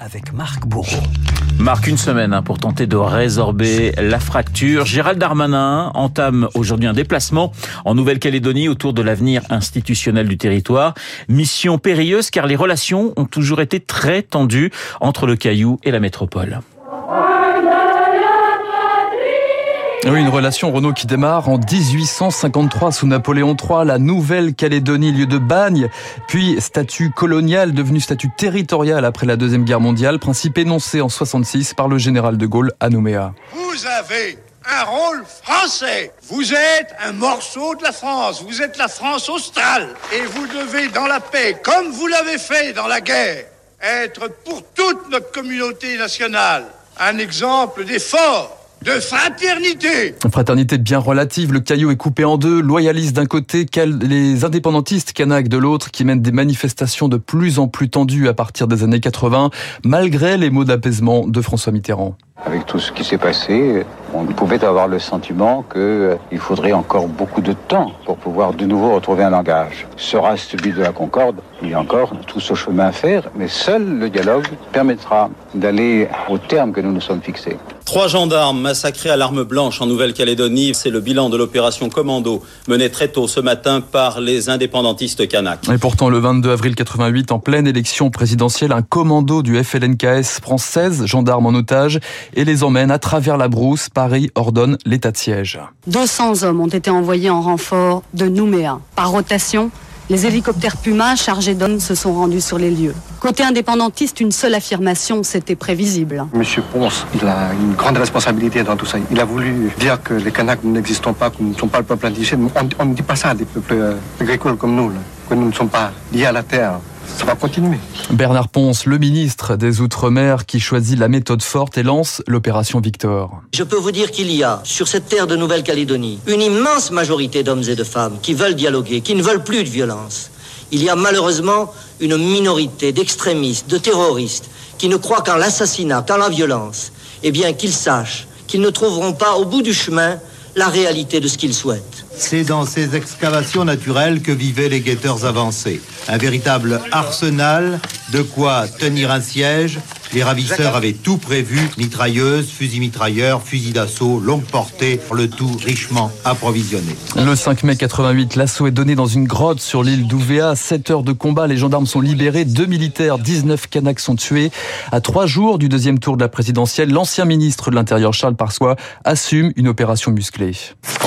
avec Marc Bourreau. Marc, une semaine hein, pour tenter de résorber la fracture. Gérald Darmanin entame aujourd'hui un déplacement en Nouvelle-Calédonie autour de l'avenir institutionnel du territoire. Mission périlleuse car les relations ont toujours été très tendues entre le Caillou et la métropole. Une relation Renault qui démarre en 1853 sous Napoléon III, la Nouvelle-Calédonie, lieu de bagne, puis statut colonial devenu statut territorial après la Deuxième Guerre mondiale, principe énoncé en 66 par le général de Gaulle à Nouméa. Vous avez un rôle français. Vous êtes un morceau de la France. Vous êtes la France australe. Et vous devez, dans la paix, comme vous l'avez fait dans la guerre, être pour toute notre communauté nationale un exemple d'effort de fraternité. Fraternité bien relative, le caillou est coupé en deux, loyalistes d'un côté, les indépendantistes kanak de l'autre, qui mènent des manifestations de plus en plus tendues à partir des années 80, malgré les mots d'apaisement de François Mitterrand. Avec tout ce qui s'est passé, on pouvait avoir le sentiment qu'il euh, faudrait encore beaucoup de temps pour pouvoir de nouveau retrouver un langage. Sera celui de la concorde, il y a encore tout ce chemin à faire, mais seul le dialogue permettra d'aller au terme que nous nous sommes fixés. Trois gendarmes massacrés à l'arme blanche en Nouvelle-Calédonie, c'est le bilan de l'opération Commando menée très tôt ce matin par les indépendantistes kanaks. Et pourtant, le 22 avril 88, en pleine élection présidentielle, un commando du FLNKS prend 16 gendarmes en otage et les emmène à travers la brousse. Paris ordonne l'état de siège. 200 hommes ont été envoyés en renfort de Nouméa. Par rotation, les hélicoptères Puma chargés d'hommes se sont rendus sur les lieux. Côté indépendantiste, une seule affirmation, c'était prévisible. Monsieur Ponce, il a une grande responsabilité dans tout ça. Il a voulu dire que les Kanaks n'existent pas, que nous ne sommes pas le peuple indigène. On ne dit pas ça des peuples agricoles comme nous, que nous ne sommes pas liés à la terre ça va continuer. Bernard Ponce, le ministre des Outre-mer, qui choisit la méthode forte et lance l'opération Victor. Je peux vous dire qu'il y a, sur cette terre de Nouvelle-Calédonie, une immense majorité d'hommes et de femmes qui veulent dialoguer, qui ne veulent plus de violence. Il y a malheureusement une minorité d'extrémistes, de terroristes, qui ne croient qu'en l'assassinat, qu'en la violence. Eh bien, qu'ils sachent qu'ils ne trouveront pas au bout du chemin la réalité de ce qu'ils souhaitent. C'est dans ces excavations naturelles que vivaient les guetteurs avancés. Un véritable arsenal de quoi tenir un siège. Les ravisseurs avaient tout prévu mitrailleuses, fusils mitrailleurs, fusils d'assaut, longue portée, le tout richement approvisionné. Le 5 mai 88, l'assaut est donné dans une grotte sur l'île d'Ouvéa. 7 heures de combat, les gendarmes sont libérés, deux militaires, 19 Kanaks sont tués. À trois jours du deuxième tour de la présidentielle, l'ancien ministre de l'Intérieur Charles Parsois assume une opération musclée.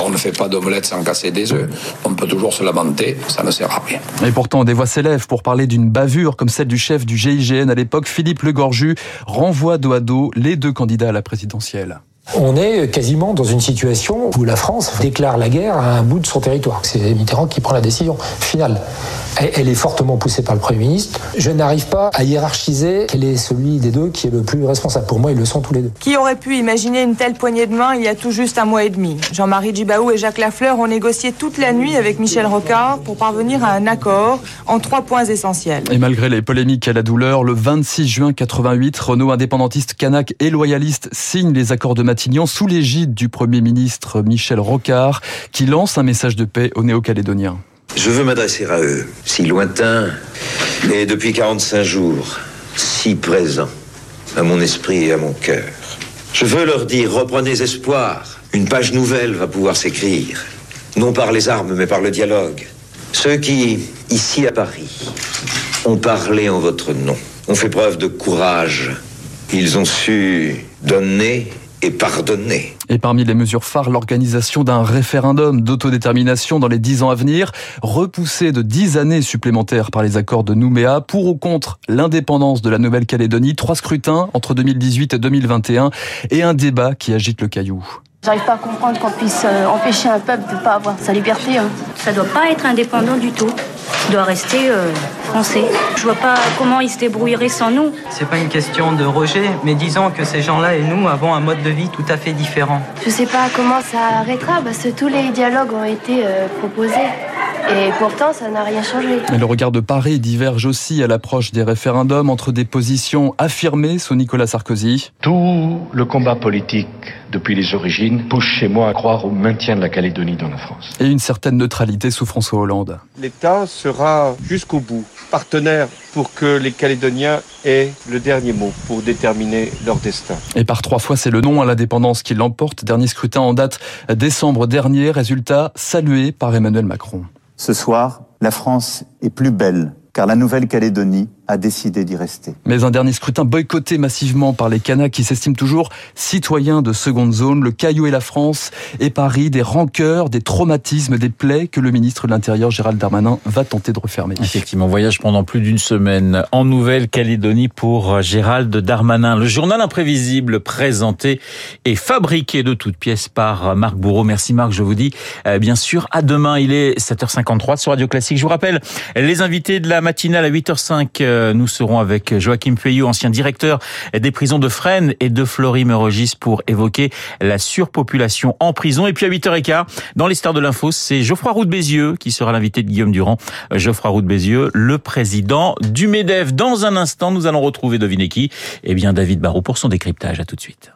On ne fait pas d'omelette sans casser des œufs. On peut toujours se lamenter, ça ne sert à rien. Et pourtant, des voix s'élèvent pour parler d'une bavure comme celle du chef du GIGN à l'époque, Philippe Legorju, renvoie dos à dos les deux candidats à la présidentielle. On est quasiment dans une situation où la France déclare la guerre à un bout de son territoire. C'est Mitterrand qui prend la décision finale. Elle est fortement poussée par le Premier ministre. Je n'arrive pas à hiérarchiser quel est celui des deux qui est le plus responsable. Pour moi, ils le sont tous les deux. Qui aurait pu imaginer une telle poignée de main il y a tout juste un mois et demi? Jean-Marie Djibaou et Jacques Lafleur ont négocié toute la nuit avec Michel Rocard pour parvenir à un accord en trois points essentiels. Et malgré les polémiques et la douleur, le 26 juin 88, Renault indépendantiste, Canac et loyaliste signent les accords de Matignon sous l'égide du Premier ministre Michel Rocard qui lance un message de paix aux Néo-Calédoniens. Je veux m'adresser à eux, si lointains, et depuis 45 jours, si présents à mon esprit et à mon cœur. Je veux leur dire, reprenez espoir. Une page nouvelle va pouvoir s'écrire, non par les armes, mais par le dialogue. Ceux qui, ici à Paris, ont parlé en votre nom, ont fait preuve de courage. Ils ont su donner et pardonner. Et parmi les mesures phares, l'organisation d'un référendum d'autodétermination dans les dix ans à venir, repoussé de dix années supplémentaires par les accords de Nouméa, pour ou contre l'indépendance de la Nouvelle-Calédonie, trois scrutins entre 2018 et 2021, et un débat qui agite le caillou. J'arrive pas à comprendre qu'on puisse euh, empêcher un peuple de ne pas avoir sa liberté. Hein. Ça doit pas être indépendant du tout. Ça doit rester euh, français. Je vois pas comment ils se débrouilleraient sans nous. C'est pas une question de rejet, mais disons que ces gens-là et nous avons un mode de vie tout à fait différent. Je sais pas comment ça arrêtera parce que tous les dialogues ont été euh, proposés. Et pourtant, ça n'a rien changé. Mais le regard de Paris diverge aussi à l'approche des référendums entre des positions affirmées sous Nicolas Sarkozy. Tout le combat politique depuis les origines pousse chez moi à croire au maintien de la Calédonie dans la France. Et une certaine neutralité sous François Hollande. L'État sera jusqu'au bout partenaire pour que les Calédoniens aient le dernier mot pour déterminer leur destin. Et par trois fois, c'est le non à l'indépendance qui l'emporte. Dernier scrutin en date décembre dernier. Résultat salué par Emmanuel Macron. Ce soir, la France est plus belle car la Nouvelle-Calédonie a décidé d'y rester. Mais un dernier scrutin boycotté massivement par les Kanaks qui s'estiment toujours citoyens de seconde zone. Le Caillou et la France et Paris, des rancœurs, des traumatismes, des plaies que le ministre de l'Intérieur Gérald Darmanin va tenter de refermer. Effectivement, voyage pendant plus d'une semaine en Nouvelle-Calédonie pour Gérald Darmanin. Le journal imprévisible présenté et fabriqué de toutes pièces par Marc Bourreau. Merci Marc, je vous dis euh, bien sûr à demain. Il est 7h53 sur Radio Classique. Je vous rappelle les invités de la matinale à 8h05 nous serons avec Joachim Feyou, ancien directeur des prisons de Fresnes et de Flory-Mérogis pour évoquer la surpopulation en prison. Et puis à 8h15, dans les stars de l'info, c'est Geoffroy Roux de Bézieux qui sera l'invité de Guillaume Durand. Geoffroy Roux de Bézieux, le président du MEDEF. Dans un instant, nous allons retrouver, devinez qui? Eh bien, David Barrault pour son décryptage. À tout de suite.